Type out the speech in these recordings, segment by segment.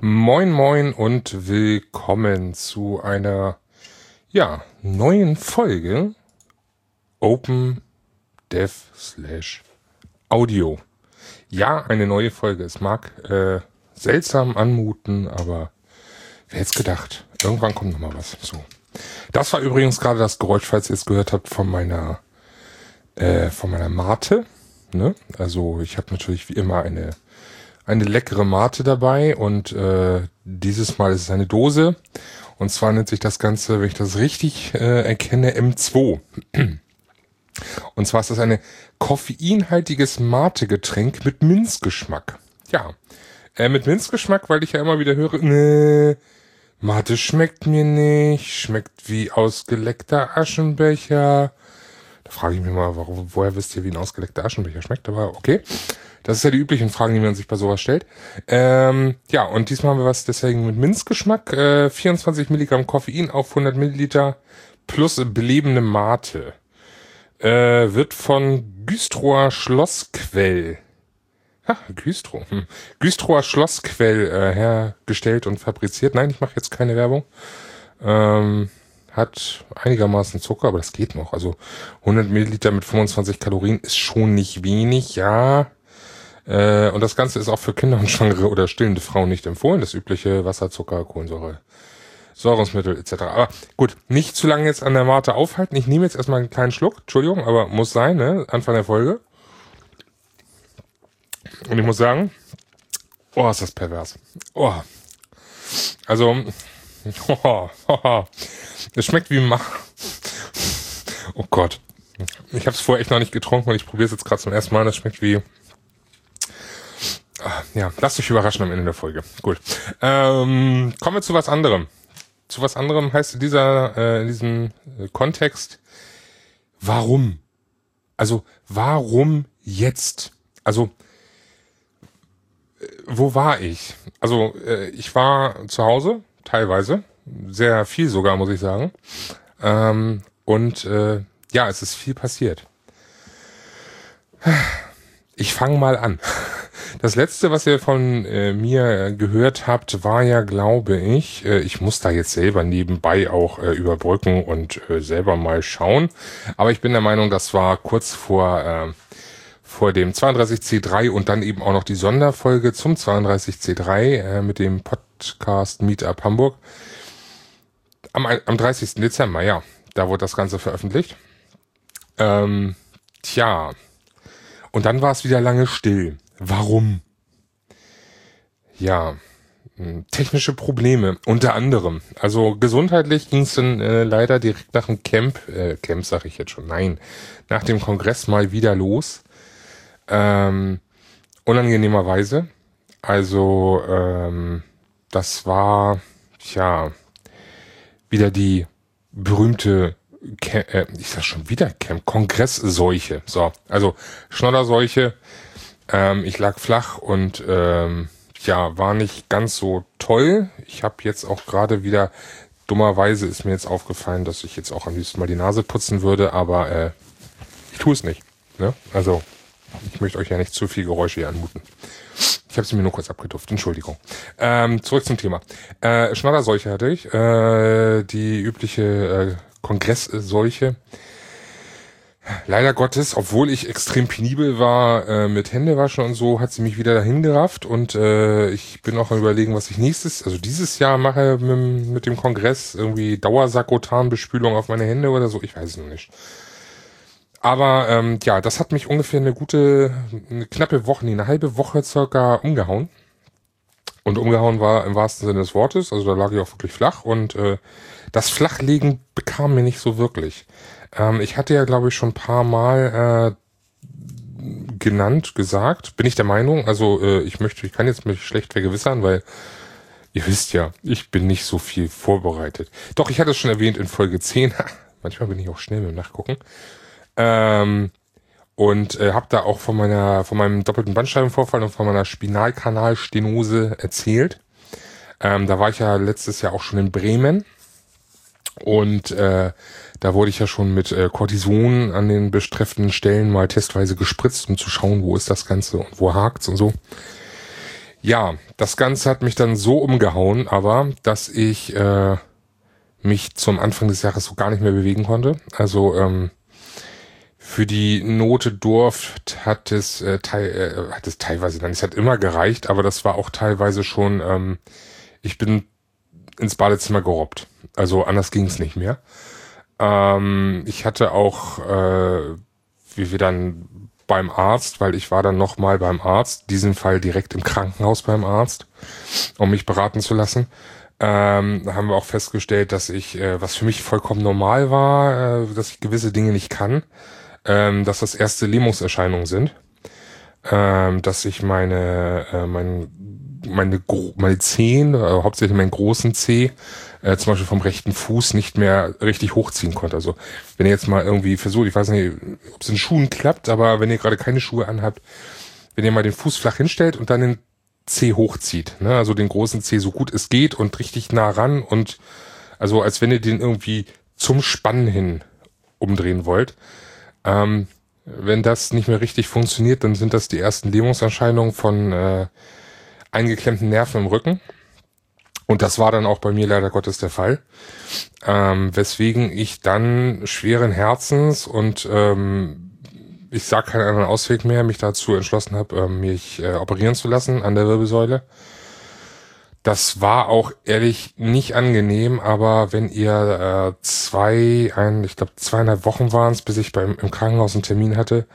Moin moin und willkommen zu einer ja, neuen Folge Open Dev slash Audio. Ja, eine neue Folge. Es mag äh, seltsam anmuten, aber wer hätte gedacht? Irgendwann kommt noch mal was. So. Das war übrigens gerade das Geräusch, falls ihr es gehört habt, von meiner äh, von meiner Mate. Ne? Also ich habe natürlich wie immer eine eine leckere Mate dabei und äh, dieses Mal ist es eine Dose. Und zwar nennt sich das Ganze, wenn ich das richtig äh, erkenne, M2. Und zwar ist das eine koffeinhaltiges Mate-Getränk mit Minzgeschmack. Ja, äh, mit Minzgeschmack, weil ich ja immer wieder höre, ne, Mate schmeckt mir nicht, schmeckt wie ausgeleckter Aschenbecher. Da frage ich mich mal, warum, woher wisst ihr, wie ein ausgeleckter Aschenbecher schmeckt? Aber okay. Das ist ja die üblichen Fragen, die man sich bei sowas stellt. Ähm, ja, und diesmal haben wir was deswegen mit Minzgeschmack. Äh, 24 Milligramm Koffein auf 100 Milliliter plus belebende Mate. Äh, wird von Güstrower Schlossquell Ha, Güstrow. Hm. Güstrower Schlossquell äh, hergestellt und fabriziert. Nein, ich mache jetzt keine Werbung. Ähm, hat einigermaßen Zucker, aber das geht noch. Also 100 Milliliter mit 25 Kalorien ist schon nicht wenig, ja. Äh, und das Ganze ist auch für Kinder und Schwangere oder stillende Frauen nicht empfohlen. Das übliche Wasser, Zucker, Kohlensäure, Säurungsmittel etc. Aber gut, nicht zu lange jetzt an der Mate aufhalten. Ich nehme jetzt erstmal einen kleinen Schluck. Entschuldigung, aber muss sein, ne? Anfang der Folge. Und ich muss sagen, oh, ist das pervers. Oh. Also, oh, oh, es schmeckt wie Mach. Oh Gott. Ich habe es vorher echt noch nicht getrunken und ich probiere es jetzt gerade zum ersten Mal. Das schmeckt wie Ah, ja, lasst euch überraschen am Ende der Folge. Gut. Ähm, kommen wir zu was anderem. Zu was anderem heißt in dieser, äh, in diesem Kontext, warum? Also, warum jetzt? Also, wo war ich? Also, äh, ich war zu Hause, teilweise, sehr viel sogar, muss ich sagen. Ähm, und äh, ja, es ist viel passiert. Ich fange mal an. Das letzte, was ihr von äh, mir gehört habt, war ja, glaube ich, äh, ich muss da jetzt selber nebenbei auch äh, überbrücken und äh, selber mal schauen. Aber ich bin der Meinung, das war kurz vor, äh, vor dem 32C3 und dann eben auch noch die Sonderfolge zum 32C3 äh, mit dem Podcast Meetup Hamburg. Am, am 30. Dezember, ja. Da wurde das Ganze veröffentlicht. Ähm, tja. Und dann war es wieder lange still. Warum? Ja, hm, technische Probleme unter anderem. Also gesundheitlich ging es dann äh, leider direkt nach dem Camp, äh, Camp sag ich jetzt schon, nein, nach dem Kongress mal wieder los. Ähm, unangenehmerweise. Also ähm, das war ja wieder die berühmte Camp, äh, ich sag schon wieder Camp, Kongressseuche. So, also Schnodderseuche ähm, ich lag flach und ähm, ja, war nicht ganz so toll. Ich habe jetzt auch gerade wieder, dummerweise ist mir jetzt aufgefallen, dass ich jetzt auch am liebsten mal die Nase putzen würde, aber äh, ich tue es nicht. Ne? Also, ich möchte euch ja nicht zu viel Geräusche hier anmuten. Ich habe sie mir nur kurz abgetupft, Entschuldigung. Ähm, zurück zum Thema. Äh, Schnodderseuche hatte ich, äh, die übliche äh, Kongressseuche. Leider Gottes, obwohl ich extrem penibel war äh, mit Händewaschen und so, hat sie mich wieder dahin gerafft und äh, ich bin auch am überlegen, was ich nächstes, also dieses Jahr mache mit, mit dem Kongress irgendwie Dauersakrotanbespülung auf meine Hände oder so, ich weiß es noch nicht. Aber ähm, ja, das hat mich ungefähr eine gute, eine knappe Woche, nee, eine halbe Woche circa umgehauen. Und umgehauen war im wahrsten Sinne des Wortes, also da lag ich auch wirklich flach und äh, das Flachlegen bekam mir nicht so wirklich. Ähm, ich hatte ja, glaube ich, schon ein paar Mal äh, genannt, gesagt, bin ich der Meinung. Also äh, ich möchte, ich kann jetzt mich schlecht vergewissern, weil ihr wisst ja, ich bin nicht so viel vorbereitet. Doch, ich hatte es schon erwähnt in Folge 10. Manchmal bin ich auch schnell mit dem Nachgucken. Ähm, und äh, habe da auch von meiner von meinem doppelten Bandscheibenvorfall und von meiner Spinalkanalstenose erzählt. Ähm, da war ich ja letztes Jahr auch schon in Bremen Und äh, da wurde ich ja schon mit äh, Cortison an den bestrefften Stellen mal testweise gespritzt, um zu schauen, wo ist das Ganze und wo hakt's und so. Ja, das Ganze hat mich dann so umgehauen, aber dass ich äh, mich zum Anfang des Jahres so gar nicht mehr bewegen konnte. Also ähm, für die Note Durft hat es, äh, teil, äh, hat es teilweise dann, es hat immer gereicht, aber das war auch teilweise schon, ähm, ich bin ins Badezimmer gerobbt. Also anders ging es nicht mehr. Ähm, ich hatte auch, äh, wie wir dann beim Arzt, weil ich war dann nochmal beim Arzt, diesen Fall direkt im Krankenhaus beim Arzt, um mich beraten zu lassen. Ähm, haben wir auch festgestellt, dass ich, äh, was für mich vollkommen normal war, äh, dass ich gewisse Dinge nicht kann, ähm, dass das erste Lähmungserscheinungen sind, ähm, dass ich meine, äh, mein, meine, meine Zehen, äh, hauptsächlich meinen großen Zeh, äh, zum Beispiel vom rechten Fuß nicht mehr richtig hochziehen konnte. Also wenn ihr jetzt mal irgendwie versucht, ich weiß nicht, ob es in Schuhen klappt, aber wenn ihr gerade keine Schuhe anhabt, wenn ihr mal den Fuß flach hinstellt und dann den C hochzieht, ne? also den großen C so gut es geht und richtig nah ran und also als wenn ihr den irgendwie zum Spannen hin umdrehen wollt. Ähm, wenn das nicht mehr richtig funktioniert, dann sind das die ersten Lähmungserscheinungen von äh, eingeklemmten Nerven im Rücken. Und das war dann auch bei mir leider Gottes der Fall. Ähm, weswegen ich dann schweren Herzens und ähm, ich sag keinen anderen Ausweg mehr, mich dazu entschlossen habe, ähm, mich äh, operieren zu lassen an der Wirbelsäule. Das war auch ehrlich nicht angenehm, aber wenn ihr äh, zwei, ein, ich glaube zweieinhalb Wochen waren es, bis ich beim im Krankenhaus einen Termin hatte,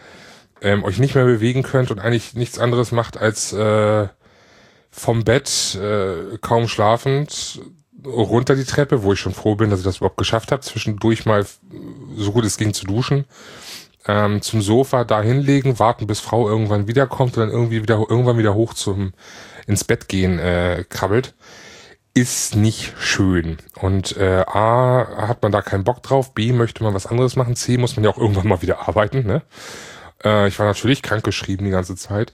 ähm, euch nicht mehr bewegen könnt und eigentlich nichts anderes macht als äh, vom Bett, äh, kaum schlafend, runter die Treppe, wo ich schon froh bin, dass ich das überhaupt geschafft habe, zwischendurch mal so gut es ging zu duschen, ähm, zum Sofa da hinlegen, warten, bis Frau irgendwann wiederkommt und dann irgendwie wieder irgendwann wieder hoch zum ins Bett gehen äh, krabbelt, ist nicht schön. Und äh, A hat man da keinen Bock drauf, B möchte man was anderes machen, C muss man ja auch irgendwann mal wieder arbeiten. Ne? Äh, ich war natürlich krankgeschrieben die ganze Zeit.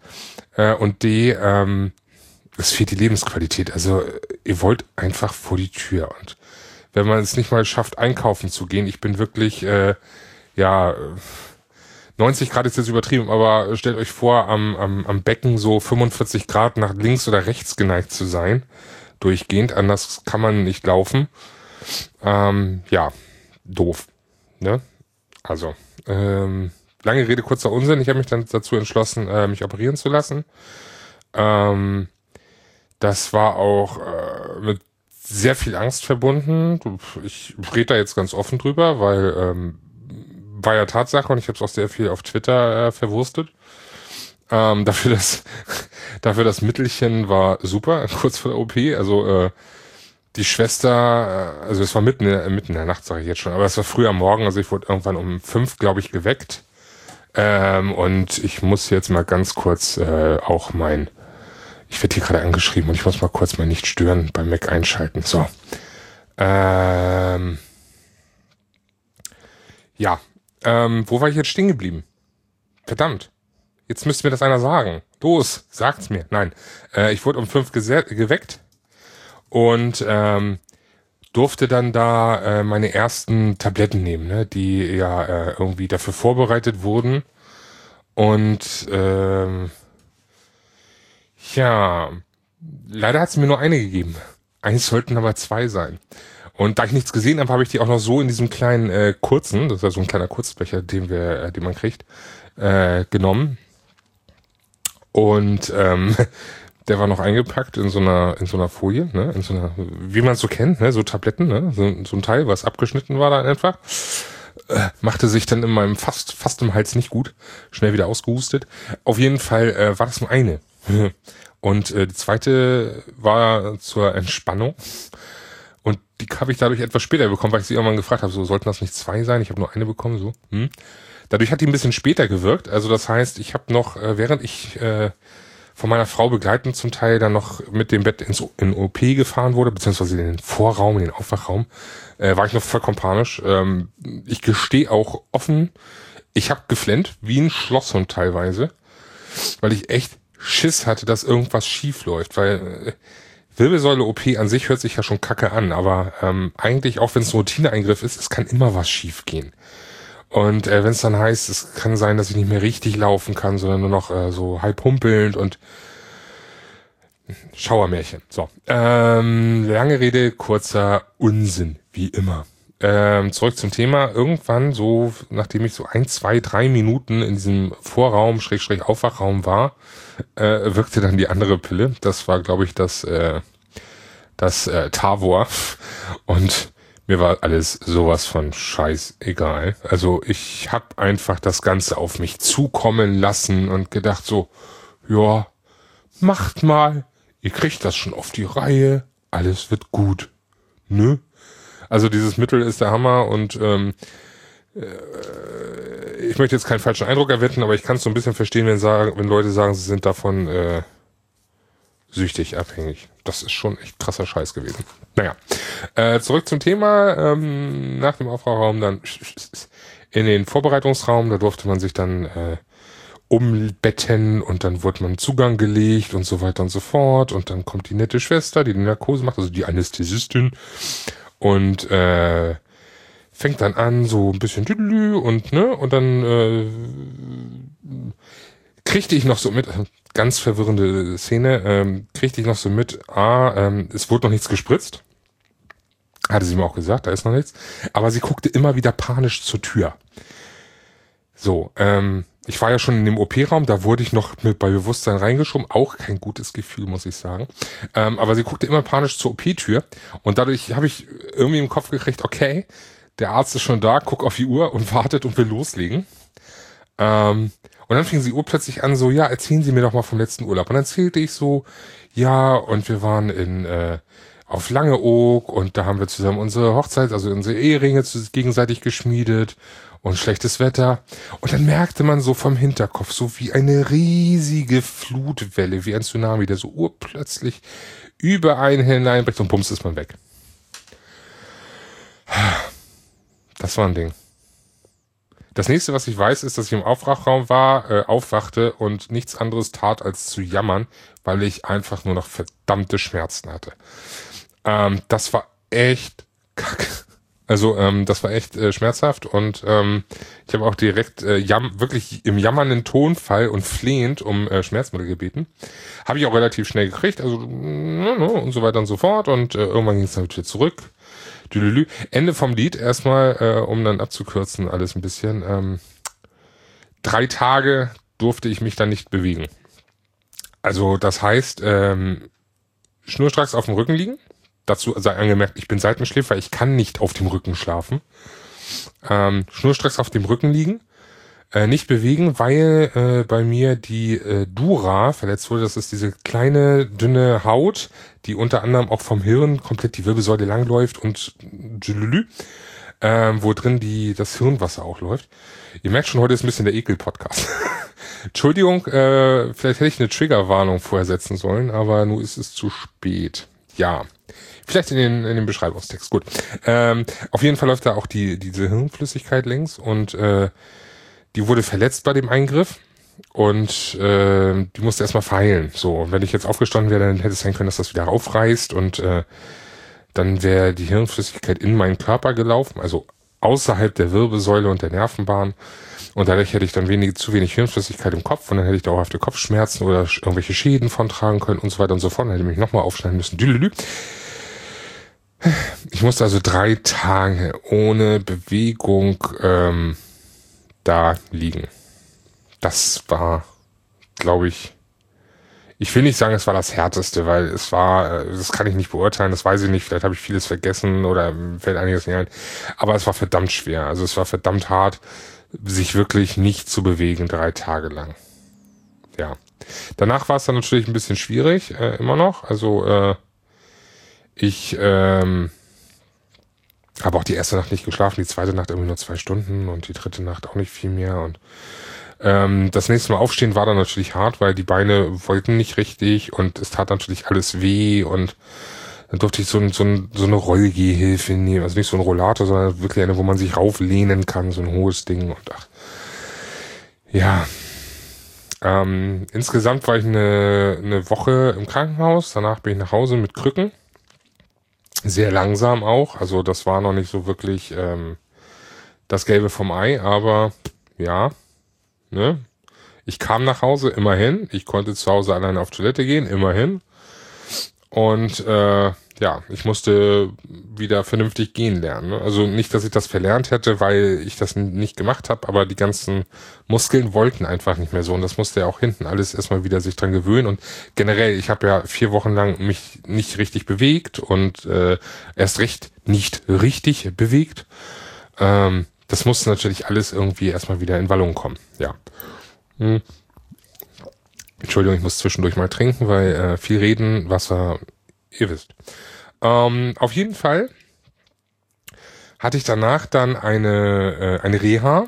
Äh, und D, ähm, es fehlt die Lebensqualität. Also ihr wollt einfach vor die Tür. Und wenn man es nicht mal schafft, einkaufen zu gehen, ich bin wirklich, äh, ja, 90 Grad ist jetzt übertrieben, aber stellt euch vor, am, am, am Becken so 45 Grad nach links oder rechts geneigt zu sein, durchgehend. Anders kann man nicht laufen. Ähm, ja, doof. Ne? Also, ähm, lange Rede, kurzer Unsinn. Ich habe mich dann dazu entschlossen, äh, mich operieren zu lassen. Ähm, das war auch äh, mit sehr viel Angst verbunden. Ich rede da jetzt ganz offen drüber, weil ähm, war ja Tatsache und ich habe es auch sehr viel auf Twitter äh, verwurstet. Ähm, dafür das dafür das Mittelchen war super kurz vor der OP. Also äh, die Schwester, äh, also es war mitten mitten in der Nacht, sage ich jetzt schon, aber es war früh am Morgen, also ich wurde irgendwann um fünf, glaube ich, geweckt. Ähm, und ich muss jetzt mal ganz kurz äh, auch mein ich werde hier gerade angeschrieben und ich muss mal kurz mal nicht stören beim Mac einschalten. So. Ähm, ja. Ähm, wo war ich jetzt stehen geblieben? Verdammt. Jetzt müsste mir das einer sagen. Los, sagt's mir. Nein. Äh, ich wurde um fünf geweckt und ähm, durfte dann da äh, meine ersten Tabletten nehmen, ne, die ja äh, irgendwie dafür vorbereitet wurden. Und ähm, ja, leider hat es mir nur eine gegeben. Eigentlich sollten aber zwei sein. Und da ich nichts gesehen habe, habe ich die auch noch so in diesem kleinen äh, kurzen, das ist ja so ein kleiner Kurzbecher, den wir, äh, den man kriegt, äh, genommen. Und ähm, der war noch eingepackt in so einer in so einer Folie, ne, in so einer, wie man es so kennt, ne, so Tabletten, ne, so, so ein Teil, was abgeschnitten war da einfach. Äh, machte sich dann in meinem fast fast im Hals nicht gut, schnell wieder ausgehustet. Auf jeden Fall äh, war das nur eine. Und äh, die zweite war zur Entspannung. Und die habe ich dadurch etwas später bekommen, weil ich sie irgendwann gefragt habe, so sollten das nicht zwei sein? Ich habe nur eine bekommen, so. Hm. Dadurch hat die ein bisschen später gewirkt. Also das heißt, ich habe noch, äh, während ich äh, von meiner Frau begleitend zum Teil dann noch mit dem Bett ins in OP gefahren wurde, beziehungsweise in den Vorraum, in den Aufwachraum, äh, war ich noch vollkommen panisch. Ähm, ich gestehe auch offen, ich habe geflennt, wie ein Schlosshund teilweise, weil ich echt Schiss hatte, dass irgendwas schief läuft, weil äh, Wirbelsäule-OP an sich hört sich ja schon kacke an, aber ähm, eigentlich, auch wenn es ein Routineeingriff ist, es kann immer was schief gehen. Und äh, wenn es dann heißt, es kann sein, dass ich nicht mehr richtig laufen kann, sondern nur noch äh, so halb humpelnd und Schauermärchen. So. Ähm, lange Rede, kurzer Unsinn, wie immer. Ähm, zurück zum Thema. Irgendwann, so nachdem ich so ein, zwei, drei Minuten in diesem Vorraum, Schrägstrich Aufwachraum war, äh, wirkte dann die andere Pille. Das war, glaube ich, das, äh, das äh, Tavor. Und mir war alles sowas von scheiß egal. Also ich habe einfach das Ganze auf mich zukommen lassen und gedacht so, ja, macht mal, ihr kriegt das schon auf die Reihe, alles wird gut. Ne? Also dieses Mittel ist der Hammer und ähm, äh, ich möchte jetzt keinen falschen Eindruck erwecken, aber ich kann es so ein bisschen verstehen, wenn, sagen, wenn Leute sagen, sie sind davon äh, süchtig abhängig. Das ist schon echt krasser Scheiß gewesen. Naja, äh, zurück zum Thema. Ähm, nach dem Aufraum dann in den Vorbereitungsraum, da durfte man sich dann äh, umbetten und dann wurde man Zugang gelegt und so weiter und so fort. Und dann kommt die nette Schwester, die die Narkose macht, also die Anästhesistin und äh, fängt dann an, so ein bisschen und ne, und dann äh, kriegte ich noch so mit, ganz verwirrende Szene, ähm, kriegte ich noch so mit, ah, ähm, es wurde noch nichts gespritzt. Hatte sie mir auch gesagt, da ist noch nichts. Aber sie guckte immer wieder panisch zur Tür. So, ähm, ich war ja schon in dem OP-Raum, da wurde ich noch mit bei Bewusstsein reingeschoben. Auch kein gutes Gefühl, muss ich sagen. Ähm, aber sie guckte immer panisch zur OP-Tür. Und dadurch habe ich irgendwie im Kopf gekriegt, okay, der Arzt ist schon da, guck auf die Uhr und wartet und will loslegen. Ähm, und dann fing sie urplötzlich an, so, ja, erzählen Sie mir doch mal vom letzten Urlaub. Und dann erzählte ich so, ja, und wir waren in, äh, auf Langeoog und da haben wir zusammen unsere Hochzeit, also unsere Eheringe gegenseitig geschmiedet und schlechtes Wetter. Und dann merkte man so vom Hinterkopf, so wie eine riesige Flutwelle, wie ein Tsunami, der so urplötzlich über einen hineinbricht und bums ist man weg. Das war ein Ding. Das nächste, was ich weiß, ist, dass ich im Aufwachraum war, äh, aufwachte und nichts anderes tat, als zu jammern, weil ich einfach nur noch verdammte Schmerzen hatte. Ähm, das war echt kacke. Also ähm, das war echt äh, schmerzhaft und ähm, ich habe auch direkt äh, jam wirklich im jammernden Tonfall und flehend um äh, Schmerzmittel gebeten. Habe ich auch relativ schnell gekriegt, also und so weiter und so fort und äh, irgendwann ging es dann wieder zurück. Dülülü. Ende vom Lied erstmal, äh, um dann abzukürzen alles ein bisschen. Ähm, drei Tage durfte ich mich dann nicht bewegen. Also das heißt, ähm, schnurstracks auf dem Rücken liegen. Dazu sei angemerkt, ich bin Seitenschläfer, ich kann nicht auf dem Rücken schlafen. Ähm, schnurstracks auf dem Rücken liegen äh, nicht bewegen, weil äh, bei mir die äh, Dura verletzt wurde. Das ist diese kleine, dünne Haut, die unter anderem auch vom Hirn komplett die Wirbelsäule langläuft und äh, wo drin die das Hirnwasser auch läuft. Ihr merkt schon, heute ist ein bisschen der Ekel-Podcast. Entschuldigung, äh, vielleicht hätte ich eine Triggerwarnung vorher setzen sollen, aber nun ist es zu spät. Ja. Vielleicht in den, in den Beschreibungstext. Gut. Ähm, auf jeden Fall läuft da auch die, diese Hirnflüssigkeit längs und äh, die wurde verletzt bei dem Eingriff und äh, die musste erstmal verheilen. So, und wenn ich jetzt aufgestanden wäre, dann hätte es sein können, dass das wieder aufreißt und äh, dann wäre die Hirnflüssigkeit in meinen Körper gelaufen, also außerhalb der Wirbelsäule und der Nervenbahn. Und dadurch hätte ich dann wenig, zu wenig Hirnflüssigkeit im Kopf und dann hätte ich dauerhafte Kopfschmerzen oder irgendwelche Schäden von tragen können und so weiter und so fort. Dann hätte ich mich nochmal aufschneiden müssen. Ich musste also drei Tage ohne Bewegung ähm, da liegen. Das war, glaube ich, ich will nicht sagen, es war das härteste, weil es war, äh, das kann ich nicht beurteilen, das weiß ich nicht, vielleicht habe ich vieles vergessen oder fällt einiges nicht ein. Aber es war verdammt schwer. Also es war verdammt hart, sich wirklich nicht zu bewegen, drei Tage lang. Ja. Danach war es dann natürlich ein bisschen schwierig, äh, immer noch. Also äh, ich ähm, habe auch die erste Nacht nicht geschlafen, die zweite Nacht irgendwie nur zwei Stunden und die dritte Nacht auch nicht viel mehr. Und ähm, das nächste Mal aufstehen war dann natürlich hart, weil die Beine wollten nicht richtig und es tat natürlich alles weh und dann durfte ich so, ein, so, ein, so eine Rollgehhilfe nehmen. Also nicht so ein Rollator, sondern wirklich eine, wo man sich rauflehnen kann, so ein hohes Ding und ach. Ja. Ähm, insgesamt war ich eine, eine Woche im Krankenhaus, danach bin ich nach Hause mit Krücken. Sehr langsam auch, also das war noch nicht so wirklich ähm, das Gelbe vom Ei, aber ja, ne? Ich kam nach Hause, immerhin. Ich konnte zu Hause alleine auf Toilette gehen, immerhin. Und äh, ja, ich musste wieder vernünftig gehen lernen. Ne? Also nicht, dass ich das verlernt hätte, weil ich das nicht gemacht habe, aber die ganzen Muskeln wollten einfach nicht mehr so. Und das musste ja auch hinten alles erstmal wieder sich dran gewöhnen. Und generell, ich habe ja vier Wochen lang mich nicht richtig bewegt und äh, erst recht nicht richtig bewegt. Ähm, das musste natürlich alles irgendwie erstmal wieder in Wallung kommen. Ja. Hm. Entschuldigung, ich muss zwischendurch mal trinken, weil äh, viel reden, Wasser, ihr wisst. Ähm, auf jeden Fall hatte ich danach dann eine, äh, eine Reha,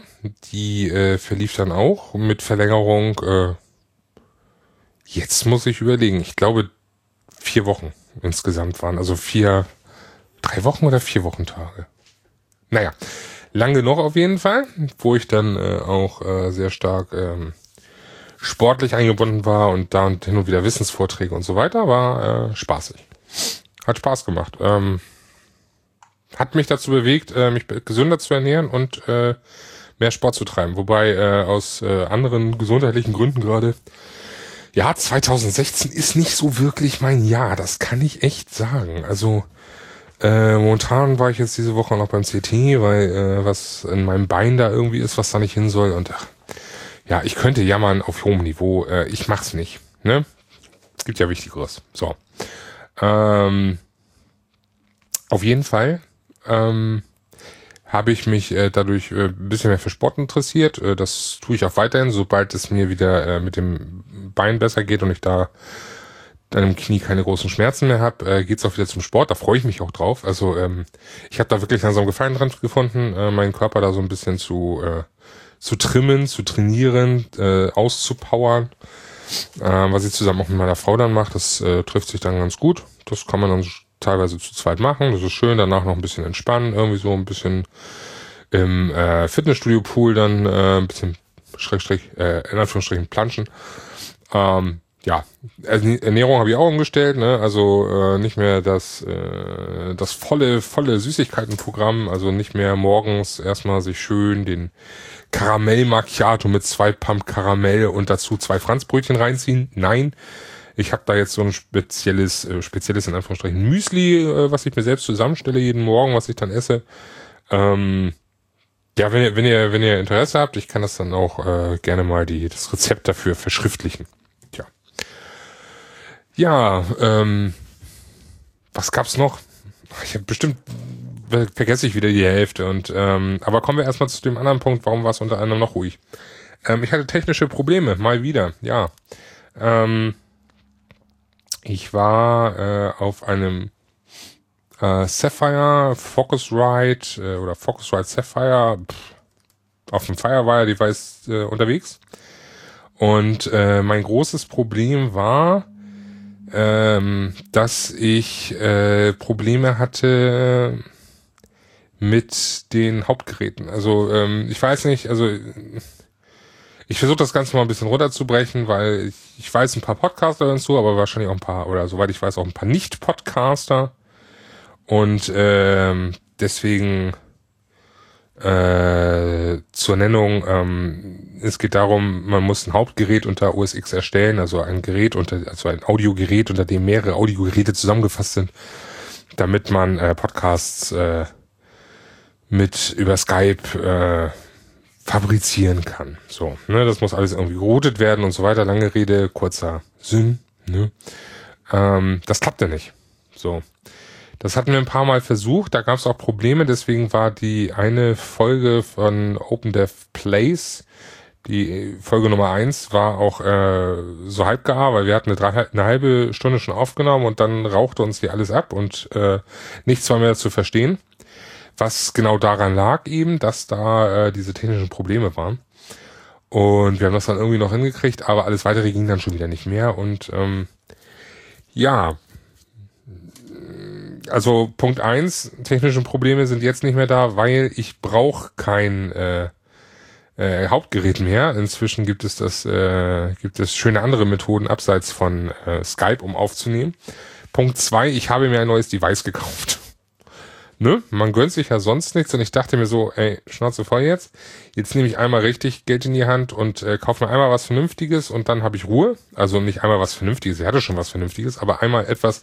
die äh, verlief dann auch mit Verlängerung. Äh, jetzt muss ich überlegen, ich glaube vier Wochen insgesamt waren, also vier, drei Wochen oder vier Wochentage. Naja, lang genug auf jeden Fall, wo ich dann äh, auch äh, sehr stark ähm, sportlich eingebunden war und da und hin und wieder Wissensvorträge und so weiter, war äh, spaßig. Hat Spaß gemacht. Ähm, hat mich dazu bewegt, äh, mich gesünder zu ernähren und äh, mehr Sport zu treiben. Wobei äh, aus äh, anderen gesundheitlichen Gründen gerade, ja, 2016 ist nicht so wirklich mein Jahr. Das kann ich echt sagen. Also äh, momentan war ich jetzt diese Woche noch beim CT, weil äh, was in meinem Bein da irgendwie ist, was da nicht hin soll. Und ach, ja, ich könnte jammern auf hohem Niveau. Äh, ich mach's nicht. Ne? Es gibt ja Wichtigeres. So. Ähm, auf jeden Fall ähm, habe ich mich äh, dadurch äh, ein bisschen mehr für Sport interessiert. Äh, das tue ich auch weiterhin, sobald es mir wieder äh, mit dem Bein besser geht und ich da dann im Knie keine großen Schmerzen mehr habe, äh, geht's auch wieder zum Sport. Da freue ich mich auch drauf. Also ähm, ich habe da wirklich langsam Gefallen dran gefunden, äh, meinen Körper da so ein bisschen zu äh, zu trimmen, zu trainieren, äh, auszupowern. Äh, was ich zusammen auch mit meiner Frau dann mache, das äh, trifft sich dann ganz gut. Das kann man dann teilweise zu zweit machen. Das ist schön. Danach noch ein bisschen entspannen, irgendwie so ein bisschen im äh, Fitnessstudio-Pool dann äh, ein bisschen Schrägstrich, äh, in Anführungsstrichen planschen. Ähm, ja, Ernährung habe ich auch umgestellt, ne? Also äh, nicht mehr das äh, das volle volle Süßigkeitenprogramm, also nicht mehr morgens erstmal sich schön den Karamell Macchiato mit zwei Pump Karamell und dazu zwei Franzbrötchen reinziehen. Nein, ich habe da jetzt so ein spezielles äh, spezielles in Anführungsstrichen Müsli, äh, was ich mir selbst zusammenstelle jeden Morgen, was ich dann esse. Ähm, ja, wenn ihr, wenn ihr, wenn ihr Interesse habt, ich kann das dann auch äh, gerne mal die, das Rezept dafür verschriftlichen. Ja, ähm, was gab's noch? Ich habe bestimmt vergesse ich wieder die Hälfte und ähm, aber kommen wir erstmal zu dem anderen Punkt, warum war es unter anderem noch ruhig? Ähm, ich hatte technische Probleme, mal wieder, ja. Ähm, ich war äh, auf einem äh, Sapphire Focusrite äh, oder Focusrite Sapphire pff, auf dem Firewire-Device äh, unterwegs. Und äh, mein großes Problem war, ähm, dass ich äh, Probleme hatte mit den Hauptgeräten. Also ähm, ich weiß nicht, also ich versuche das Ganze mal ein bisschen runterzubrechen, weil ich, ich weiß ein paar Podcaster dazu, aber wahrscheinlich auch ein paar, oder soweit ich weiß, auch ein paar Nicht-Podcaster. Und ähm, deswegen äh, zur Nennung, ähm, es geht darum, man muss ein Hauptgerät unter OS X erstellen, also ein Gerät unter, also ein Audiogerät, unter dem mehrere Audiogeräte zusammengefasst sind, damit man äh, Podcasts äh, mit über Skype äh, fabrizieren kann. So, ne, das muss alles irgendwie geroutet werden und so weiter. Lange Rede, kurzer Sinn. Ne? Ähm, das klappte nicht. So. Das hatten wir ein paar Mal versucht, da gab es auch Probleme, deswegen war die eine Folge von OpenDev Place, die Folge Nummer eins war auch äh, so halb gar, weil wir hatten eine, drei, eine halbe Stunde schon aufgenommen und dann rauchte uns hier alles ab und äh, nichts war mehr zu verstehen. Was genau daran lag eben, dass da äh, diese technischen Probleme waren. Und wir haben das dann irgendwie noch hingekriegt, aber alles weitere ging dann schon wieder nicht mehr. Und ähm, ja, also Punkt eins, technische Probleme sind jetzt nicht mehr da, weil ich brauche kein äh, äh, Hauptgerät mehr. Inzwischen gibt es das, äh, gibt es schöne andere Methoden abseits von äh, Skype, um aufzunehmen. Punkt zwei, ich habe mir ein neues Device gekauft. Ne? Man gönnt sich ja sonst nichts und ich dachte mir so, ey, Schnauze voll jetzt. Jetzt nehme ich einmal richtig Geld in die Hand und äh, kaufe mir einmal was Vernünftiges und dann habe ich Ruhe. Also nicht einmal was Vernünftiges, ich hatte schon was Vernünftiges, aber einmal etwas,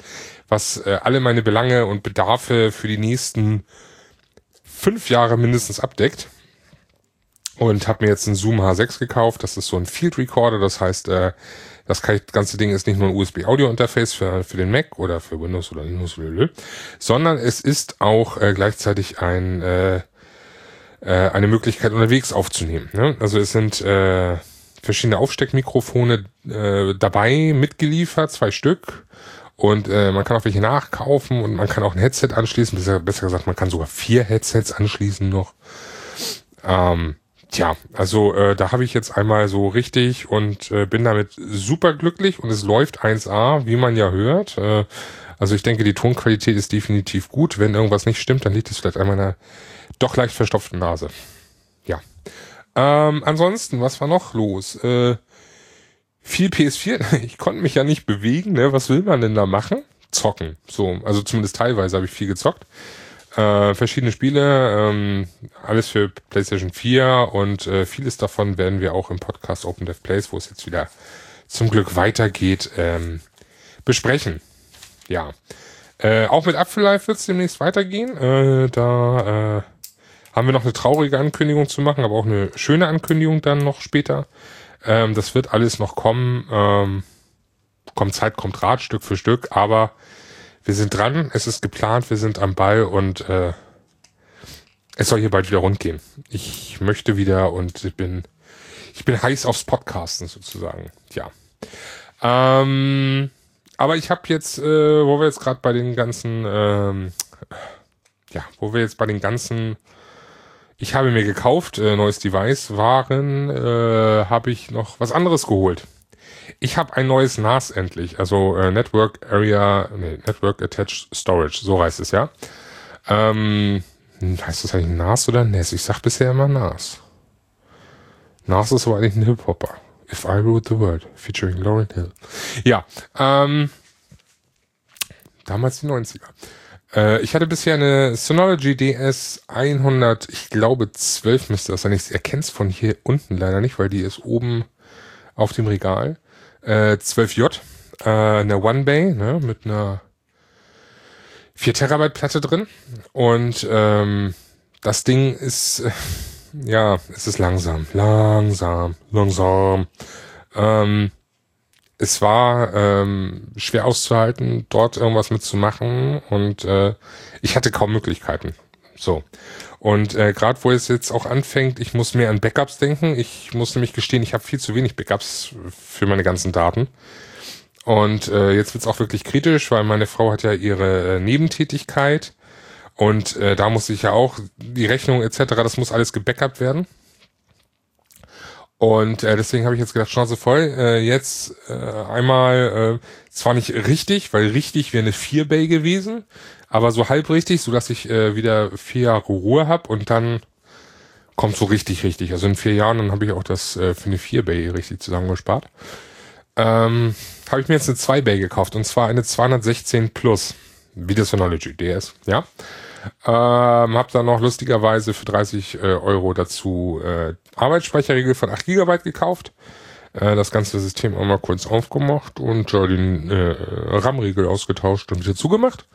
was äh, alle meine Belange und Bedarfe für die nächsten fünf Jahre mindestens abdeckt und habe mir jetzt einen Zoom H6 gekauft. Das ist so ein Field Recorder, das heißt, äh, das ganze Ding ist nicht nur ein USB-Audio-Interface für, für den Mac oder für Windows oder Linux, sondern es ist auch äh, gleichzeitig ein äh, äh, eine Möglichkeit unterwegs aufzunehmen. Ne? Also es sind äh, verschiedene Aufsteckmikrofone äh, dabei mitgeliefert, zwei Stück. Und äh, man kann auch welche nachkaufen und man kann auch ein Headset anschließen. Besser, besser gesagt, man kann sogar vier Headsets anschließen noch. Ähm, Tja, also äh, da habe ich jetzt einmal so richtig und äh, bin damit super glücklich und es läuft 1A, wie man ja hört. Äh, also ich denke, die Tonqualität ist definitiv gut. Wenn irgendwas nicht stimmt, dann liegt es vielleicht an meiner doch leicht verstopften Nase. Ja. Ähm, ansonsten, was war noch los? Äh, viel PS4. Ich konnte mich ja nicht bewegen. Ne? Was will man denn da machen? Zocken. So, also zumindest teilweise habe ich viel gezockt. Äh, verschiedene Spiele, ähm, alles für PlayStation 4 und äh, vieles davon werden wir auch im Podcast Open Dev Place, wo es jetzt wieder zum Glück weitergeht, ähm, besprechen. Ja. Äh, auch mit Apfellife wird es demnächst weitergehen. Äh, da äh, haben wir noch eine traurige Ankündigung zu machen, aber auch eine schöne Ankündigung dann noch später. Ähm, das wird alles noch kommen. Ähm, kommt Zeit, kommt Rat, Stück für Stück, aber wir sind dran, es ist geplant, wir sind am Ball und äh, es soll hier bald wieder rund gehen. Ich möchte wieder und ich bin, ich bin heiß aufs Podcasten sozusagen. Ja. Ähm, aber ich habe jetzt, äh, wo wir jetzt gerade bei den ganzen, ähm, ja, wo wir jetzt bei den ganzen, ich habe mir gekauft, äh, neues Device waren, äh, habe ich noch was anderes geholt. Ich habe ein neues NAS endlich, also äh, Network Area, nee, Network Attached Storage, so heißt es ja. Ähm, heißt das eigentlich NAS oder NES? Ich sag bisher immer NAS. NAS ist aber eigentlich ein Hip-Hopper. If I Ruled the World, featuring Lauren Hill. Ja, ähm, damals die 90er. Äh, ich hatte bisher eine Synology DS 100, ich glaube 12 müsste das sein. Ich erkenne von hier unten leider nicht, weil die ist oben auf dem Regal äh, 12J, äh, eine One Bay ne, mit einer 4 Terabyte Platte drin und ähm, das Ding ist äh, ja, es ist langsam, langsam, langsam. Ähm, es war ähm, schwer auszuhalten, dort irgendwas mitzumachen und äh, ich hatte kaum Möglichkeiten. So. Und äh, gerade wo es jetzt auch anfängt, ich muss mehr an Backups denken. Ich muss nämlich gestehen, ich habe viel zu wenig Backups für meine ganzen Daten. Und äh, jetzt wird's auch wirklich kritisch, weil meine Frau hat ja ihre äh, Nebentätigkeit und äh, da muss ich ja auch die Rechnung etc. Das muss alles gebackupt werden. Und äh, deswegen habe ich jetzt gedacht, Chance voll. Äh, jetzt äh, einmal äh, zwar nicht richtig, weil richtig wäre eine 4 Bay gewesen, aber so halb richtig, so dass ich äh, wieder vier Jahre Ruhe habe und dann kommt so richtig, richtig. Also in vier Jahren, dann habe ich auch das äh, für eine 4 Bay richtig zusammengespart. Ähm, habe ich mir jetzt eine 2 Bay gekauft und zwar eine 216 Plus Video Synology DS, ja. Ähm, hab dann noch lustigerweise für 30 äh, Euro dazu äh, Arbeitsspeicherregel von 8 GB gekauft. Äh, das ganze System einmal kurz aufgemacht und äh, den äh, RAM-Riegel ausgetauscht und wieder zugemacht.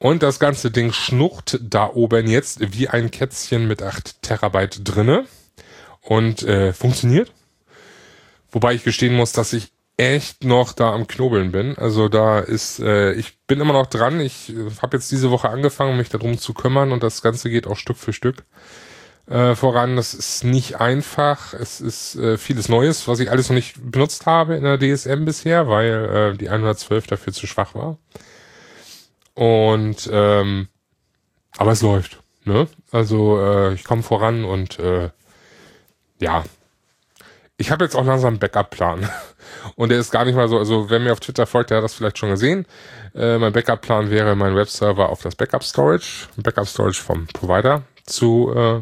Und das ganze Ding schnucht da oben jetzt wie ein Kätzchen mit 8 Terabyte drinne und äh, funktioniert. Wobei ich gestehen muss, dass ich echt noch da am Knobeln bin. Also da ist, äh, ich bin immer noch dran. Ich äh, habe jetzt diese Woche angefangen, mich darum zu kümmern und das Ganze geht auch Stück für Stück äh, voran. Das ist nicht einfach. Es ist äh, vieles Neues, was ich alles noch nicht benutzt habe in der DSM bisher, weil äh, die 112 dafür zu schwach war. Und ähm, aber es läuft. Ne? Also äh, ich komme voran und äh, ja, ich habe jetzt auch langsam einen Backup-Plan. Und der ist gar nicht mal so, also wer mir auf Twitter folgt, der hat das vielleicht schon gesehen. Äh, mein Backup-Plan wäre, meinen Webserver auf das Backup-Storage, Backup-Storage vom Provider zu, äh,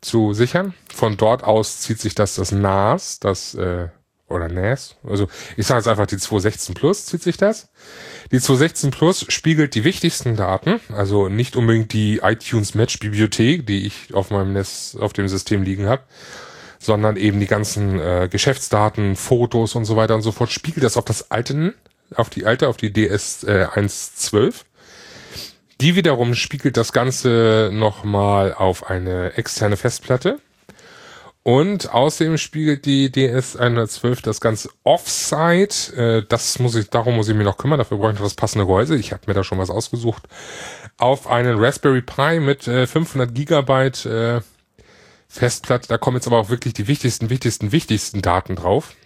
zu sichern. Von dort aus zieht sich das das NAS, das äh, oder NAS, also ich sage jetzt einfach die 216 Plus zieht sich das. Die 216 Plus spiegelt die wichtigsten Daten, also nicht unbedingt die iTunes Match Bibliothek, die ich auf meinem NAS auf dem System liegen habe, sondern eben die ganzen äh, Geschäftsdaten, Fotos und so weiter und so fort, spiegelt das auf das alte, auf die alte, auf die DS äh, 1.12. Die wiederum spiegelt das Ganze nochmal auf eine externe Festplatte und außerdem spiegelt die DS112 das ganze Offsite. Äh, das muss ich, darum muss ich mir noch kümmern. Dafür brauche ich noch das passende Gehäuse. Ich habe mir da schon was ausgesucht. Auf einen Raspberry Pi mit äh, 500 Gigabyte äh, Festplatte. Da kommen jetzt aber auch wirklich die wichtigsten, wichtigsten, wichtigsten Daten drauf.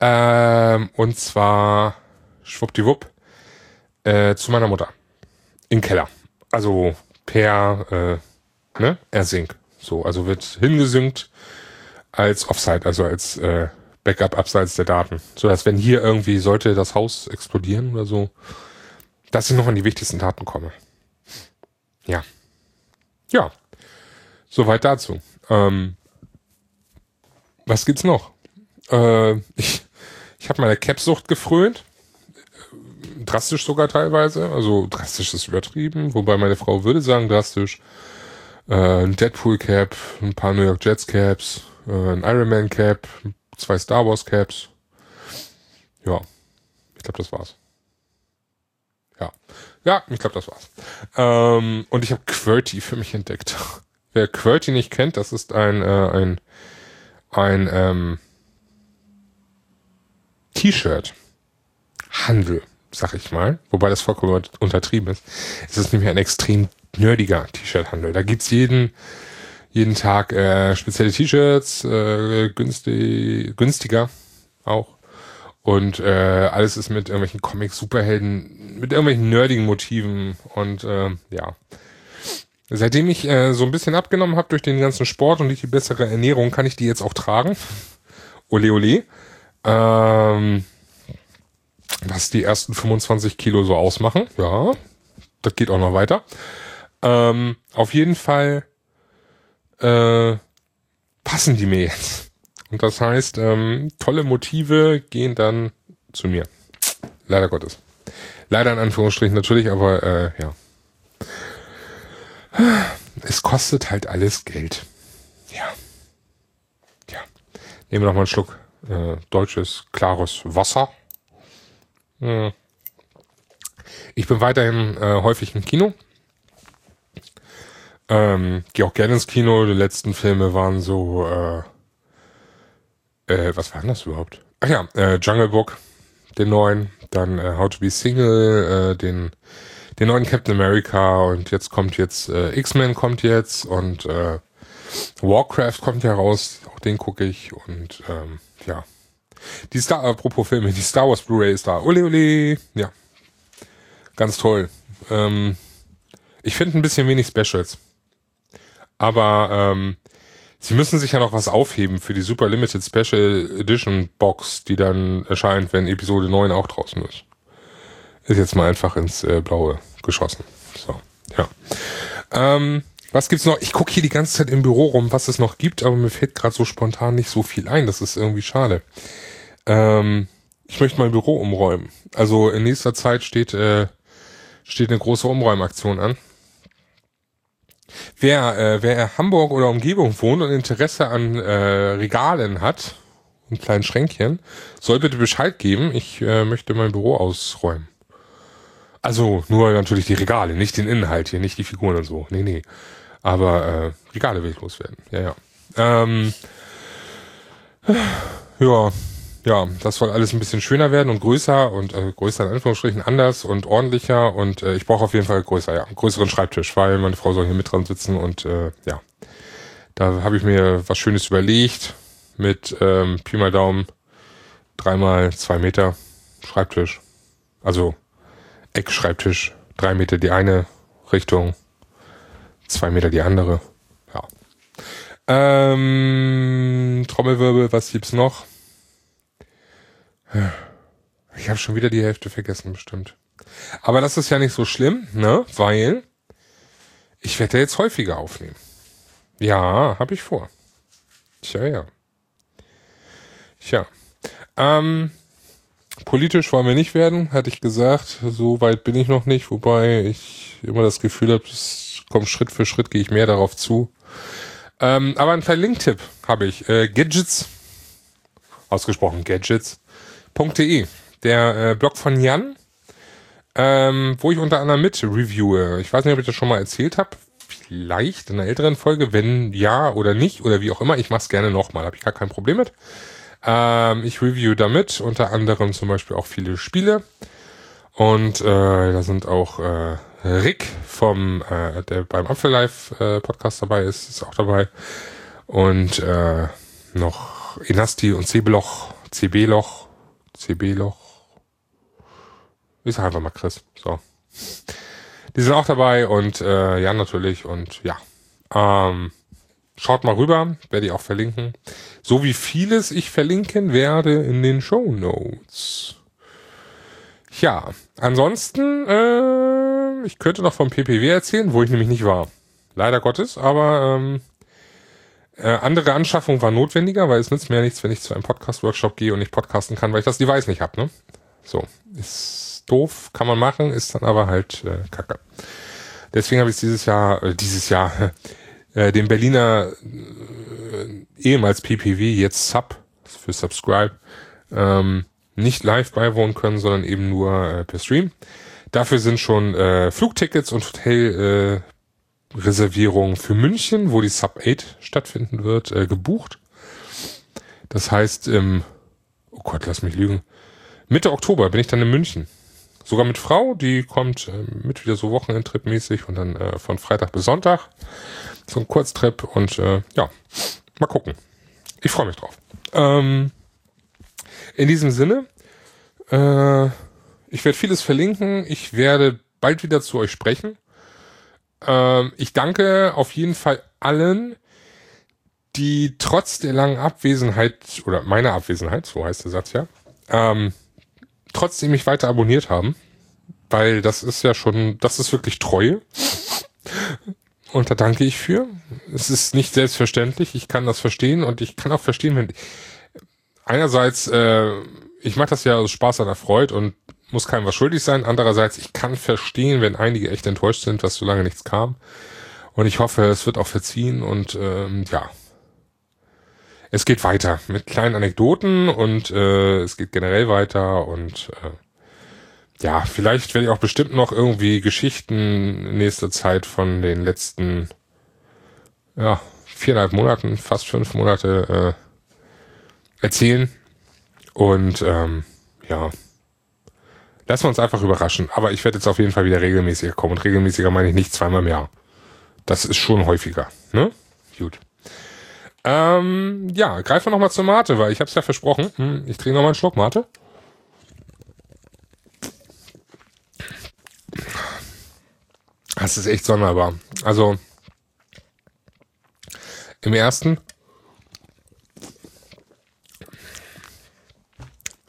Ähm, und zwar schwuppdiwupp äh, zu meiner Mutter. Im Keller. Also per äh, ne, AirSync. So, also wird hingesynkt als Offsite, also als äh, Backup abseits der Daten. So dass wenn hier irgendwie sollte das Haus explodieren oder so, dass ich noch an die wichtigsten Daten komme. Ja. Ja. Soweit dazu. Ähm, was gibt's noch? Äh, ich ich habe meine Capsucht gefrönt. Drastisch sogar teilweise. Also drastisch ist übertrieben. Wobei meine Frau würde sagen drastisch ein Deadpool Cap, ein paar New York Jets Caps, äh, ein Iron Man Cap, zwei Star Wars Caps. Ja, ich glaube, das war's. Ja, ja, ich glaube, das war's. Ähm, und ich habe QWERTY für mich entdeckt. Wer QWERTY nicht kennt, das ist ein äh, ein ein ähm, T-Shirt Handel, sag ich mal, wobei das vollkommen untertrieben ist. Es ist nämlich ein extrem nerdiger T-Shirt-Handel. Da gibt's jeden, jeden Tag äh, spezielle T-Shirts, äh, günstig, günstiger auch. Und äh, alles ist mit irgendwelchen Comics, Superhelden, mit irgendwelchen nerdigen Motiven. Und äh, ja. Seitdem ich äh, so ein bisschen abgenommen habe durch den ganzen Sport und durch die bessere Ernährung, kann ich die jetzt auch tragen. Ole ole. Ähm, was die ersten 25 Kilo so ausmachen. Ja, das geht auch noch weiter. Ähm, auf jeden Fall äh, passen die mir jetzt. Und das heißt, ähm, tolle Motive gehen dann zu mir. Leider Gottes. Leider in Anführungsstrichen natürlich, aber äh, ja. Es kostet halt alles Geld. Ja. Ja. Nehmen wir noch mal einen Schluck äh, deutsches, klares Wasser. Hm. Ich bin weiterhin äh, häufig im Kino. Ähm, gehe auch gerne ins Kino. Die letzten Filme waren so, äh, äh, was war denn das überhaupt? Ach ja, äh, Jungle Book, den neuen, dann äh, How to Be Single, äh, den, den neuen Captain America und jetzt kommt jetzt äh, X-Men kommt jetzt und äh, Warcraft kommt ja raus, auch den gucke ich und ähm, ja. Die Star, apropos Filme, die Star Wars Blu-ray ist da. Ole, ole. Ja. Ganz toll. Ähm, ich finde ein bisschen wenig Specials. Aber ähm, sie müssen sich ja noch was aufheben für die Super Limited Special Edition Box, die dann erscheint, wenn Episode 9 auch draußen ist. Ist jetzt mal einfach ins äh, Blaue geschossen. So, ja. Ähm, was gibt's noch? Ich gucke hier die ganze Zeit im Büro rum, was es noch gibt, aber mir fällt gerade so spontan nicht so viel ein. Das ist irgendwie schade. Ähm, ich möchte mein Büro umräumen. Also in nächster Zeit steht, äh, steht eine große Umräumaktion an. Wer, äh, wer in Hamburg oder Umgebung wohnt und Interesse an äh, Regalen hat und kleinen Schränkchen, soll bitte Bescheid geben. Ich äh, möchte mein Büro ausräumen. Also nur natürlich die Regale, nicht den Inhalt hier, nicht die Figuren und so. Nee, nee. Aber äh, Regale will ich loswerden. Ja, ja. Ähm, ja, ja, das soll alles ein bisschen schöner werden und größer und äh, größer in Anführungsstrichen anders und ordentlicher und äh, ich brauche auf jeden Fall größer, ja, einen größeren Schreibtisch, weil meine Frau soll hier mit dran sitzen und äh, ja, da habe ich mir was Schönes überlegt mit ähm, Pi mal Daumen dreimal zwei Meter Schreibtisch, also Eckschreibtisch, drei Meter die eine Richtung, zwei Meter die andere, ja. Ähm, Trommelwirbel, was gibt's noch? Ich habe schon wieder die Hälfte vergessen, bestimmt. Aber das ist ja nicht so schlimm, ne? Weil ich werde ja jetzt häufiger aufnehmen. Ja, habe ich vor. Tja, ja. Tja. Ähm, politisch wollen wir nicht werden, hatte ich gesagt. So weit bin ich noch nicht, wobei ich immer das Gefühl habe, es kommt Schritt für Schritt, gehe ich mehr darauf zu. Ähm, aber ein Verlinktipp habe ich. Äh, Gadgets, ausgesprochen Gadgets.de. Der äh, Blog von Jan, ähm, wo ich unter anderem mit reviewe. Ich weiß nicht, ob ich das schon mal erzählt habe. Vielleicht in einer älteren Folge. Wenn ja oder nicht oder wie auch immer, ich mache es gerne nochmal. Habe ich gar kein Problem mit. Ähm, ich review damit unter anderem zum Beispiel auch viele Spiele. Und äh, da sind auch äh, Rick vom, äh, der beim Apfellife äh, Podcast dabei ist, ist auch dabei. Und äh, noch Enasti und CB-Loch, CB-Loch, CB-Loch. Ich sag einfach mal Chris. So. Die sind auch dabei und äh, ja natürlich und ja. Ähm, schaut mal rüber, werde ich auch verlinken. So wie vieles ich verlinken werde in den Show Notes. Ja, ansonsten, äh, ich könnte noch vom PPW erzählen, wo ich nämlich nicht war. Leider Gottes, aber ähm, äh, andere Anschaffung war notwendiger, weil es nützt mir ja nichts, wenn ich zu einem Podcast-Workshop gehe und nicht podcasten kann, weil ich das Device nicht habe. Ne? So, ist doof, kann man machen, ist dann aber halt äh, kacke. Deswegen habe ich dieses Jahr, äh, dieses Jahr, äh, den Berliner äh, ehemals PPW, jetzt Sub, für Subscribe, ähm, nicht live beiwohnen können, sondern eben nur äh, per Stream. Dafür sind schon äh, Flugtickets und Hotelreservierungen äh, für München, wo die Sub 8 stattfinden wird, äh, gebucht. Das heißt, im, oh Gott, lass mich lügen, Mitte Oktober bin ich dann in München. Sogar mit Frau, die kommt äh, mit wieder so Wochenendtrip mäßig und dann äh, von Freitag bis Sonntag. So ein Kurztrip und äh, ja, mal gucken. Ich freue mich drauf. Ähm, in diesem Sinne, äh, ich werde vieles verlinken. Ich werde bald wieder zu euch sprechen. Ähm, ich danke auf jeden Fall allen, die trotz der langen Abwesenheit oder meiner Abwesenheit, so heißt der Satz ja, ähm, trotzdem mich weiter abonniert haben, weil das ist ja schon, das ist wirklich Treue. Und da danke ich für. Es ist nicht selbstverständlich. Ich kann das verstehen und ich kann auch verstehen, wenn einerseits, äh, ich mache das ja aus Spaß an der Freude und muss keinem was schuldig sein. Andererseits, ich kann verstehen, wenn einige echt enttäuscht sind, dass so lange nichts kam. Und ich hoffe, es wird auch verziehen und ähm, ja. Es geht weiter mit kleinen Anekdoten und äh, es geht generell weiter und äh, ja, vielleicht werde ich auch bestimmt noch irgendwie Geschichten in nächster Zeit von den letzten ja, viereinhalb Monaten, fast fünf Monate äh, erzählen. Und ähm, ja, lassen wir uns einfach überraschen. Aber ich werde jetzt auf jeden Fall wieder regelmäßiger kommen. Und regelmäßiger meine ich nicht zweimal im Jahr. Das ist schon häufiger. Ne? Gut. Ähm, ja, greifen wir nochmal zur Mate, weil ich habe es ja versprochen. Hm, ich trinke nochmal einen Schluck Mate. Das ist echt sonderbar. Also im ersten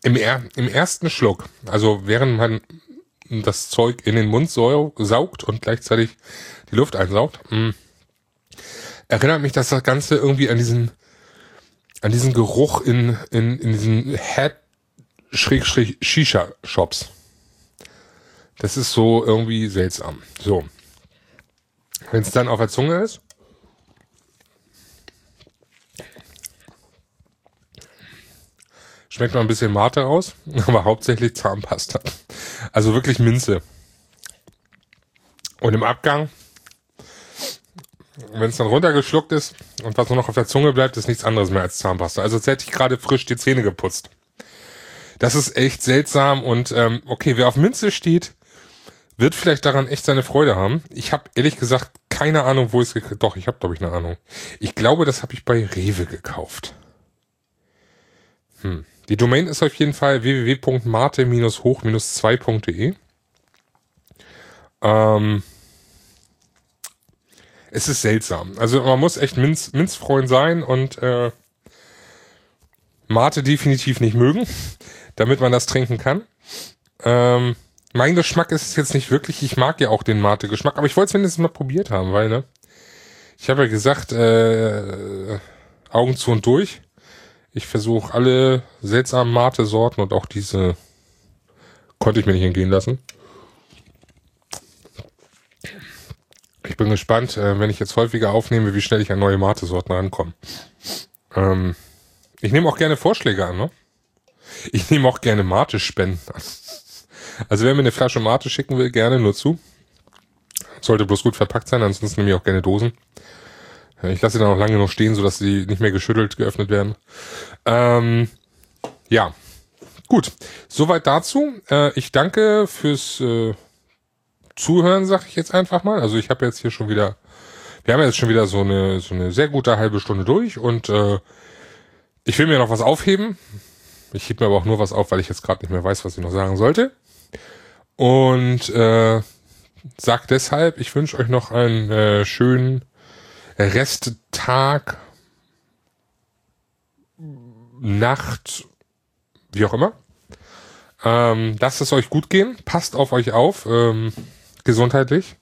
Im, er, Im ersten Schluck, also während man das Zeug in den Mund saugt und gleichzeitig die Luft einsaugt, mm, erinnert mich das Ganze irgendwie an diesen, an diesen Geruch in, in, in diesen Head-Shisha-Shops. Das ist so irgendwie seltsam. So. Wenn es dann auf der Zunge ist, Schmeckt noch ein bisschen Mate raus, aber hauptsächlich Zahnpasta. Also wirklich Minze. Und im Abgang, wenn es dann runtergeschluckt ist und was nur noch auf der Zunge bleibt, ist nichts anderes mehr als Zahnpasta. Also als hätte ich gerade frisch die Zähne geputzt. Das ist echt seltsam und ähm, okay, wer auf Minze steht, wird vielleicht daran echt seine Freude haben. Ich habe ehrlich gesagt keine Ahnung, wo es doch, ich habe glaube ich eine Ahnung. Ich glaube, das habe ich bei Rewe gekauft. Hm. Die Domain ist auf jeden Fall www.mate-hoch-2.de. Ähm, es ist seltsam. Also man muss echt Minz, Minzfreund sein und äh, Mate definitiv nicht mögen, damit man das trinken kann. Ähm, mein Geschmack ist es jetzt nicht wirklich. Ich mag ja auch den Mate-Geschmack, aber ich wollte es wenigstens mal probiert haben, weil, ne? Ich habe ja gesagt, äh, Augen zu und durch. Ich versuche alle seltsamen Mate-Sorten und auch diese konnte ich mir nicht entgehen lassen. Ich bin gespannt, äh, wenn ich jetzt häufiger aufnehme, wie schnell ich an neue Mate-Sorten rankomme. Ähm, ich nehme auch gerne Vorschläge an, ne? Ich nehme auch gerne Mate-Spenden an. Also wer mir eine Flasche Mate schicken will, gerne nur zu. Sollte bloß gut verpackt sein, ansonsten nehme ich auch gerne Dosen. Ich lasse sie dann auch lange noch stehen, sodass sie nicht mehr geschüttelt geöffnet werden. Ähm, ja, gut. Soweit dazu. Äh, ich danke fürs äh, Zuhören, sag ich jetzt einfach mal. Also ich habe jetzt hier schon wieder, wir haben jetzt schon wieder so eine so eine sehr gute halbe Stunde durch und äh, ich will mir noch was aufheben. Ich hebe mir aber auch nur was auf, weil ich jetzt gerade nicht mehr weiß, was ich noch sagen sollte. Und äh, sag deshalb, ich wünsche euch noch einen äh, schönen Resttag, Nacht, wie auch immer. Ähm, lasst es euch gut gehen, passt auf euch auf, ähm, gesundheitlich.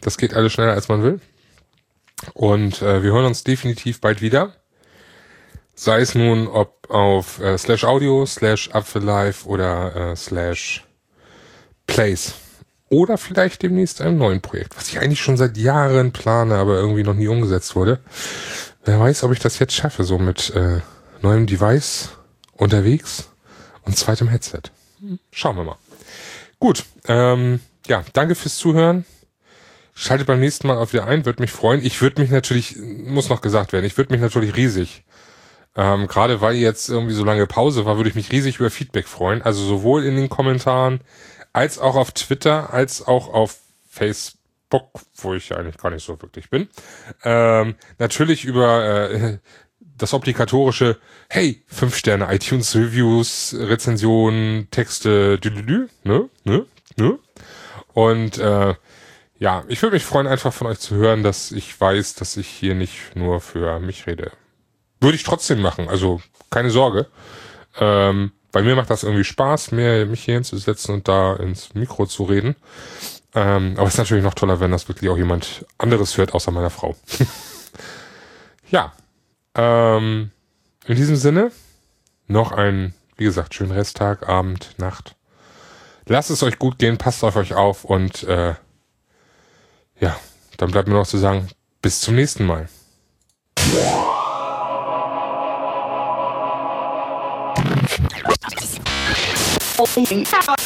Das geht alles schneller, als man will. Und äh, wir hören uns definitiv bald wieder. Sei es nun ob auf äh, slash audio, slash apfellife oder äh, slash plays. Oder vielleicht demnächst einem neuen Projekt, was ich eigentlich schon seit Jahren plane, aber irgendwie noch nie umgesetzt wurde. Wer weiß, ob ich das jetzt schaffe, so mit äh, neuem Device unterwegs und zweitem Headset. Schauen wir mal. Gut, ähm, ja, danke fürs Zuhören. Schaltet beim nächsten Mal auch wieder ein, würde mich freuen. Ich würde mich natürlich, muss noch gesagt werden, ich würde mich natürlich riesig, ähm, gerade weil jetzt irgendwie so lange Pause war, würde ich mich riesig über Feedback freuen. Also sowohl in den Kommentaren, als auch auf Twitter, als auch auf Facebook, wo ich eigentlich gar nicht so wirklich bin. Ähm, natürlich über äh, das obligatorische, hey, fünf Sterne iTunes Reviews, Rezensionen, Texte, dü, ne, ne, ne. Und äh, ja, ich würde mich freuen, einfach von euch zu hören, dass ich weiß, dass ich hier nicht nur für mich rede. Würde ich trotzdem machen, also keine Sorge. Ähm, bei mir macht das irgendwie Spaß, mir, mich hier hinzusetzen und da ins Mikro zu reden. Ähm, aber es ist natürlich noch toller, wenn das wirklich auch jemand anderes hört, außer meiner Frau. ja. Ähm, in diesem Sinne, noch ein, wie gesagt, schönen Resttag, Abend, Nacht. Lasst es euch gut gehen, passt auf euch auf und äh, ja, dann bleibt mir noch zu sagen, bis zum nächsten Mal. holding out.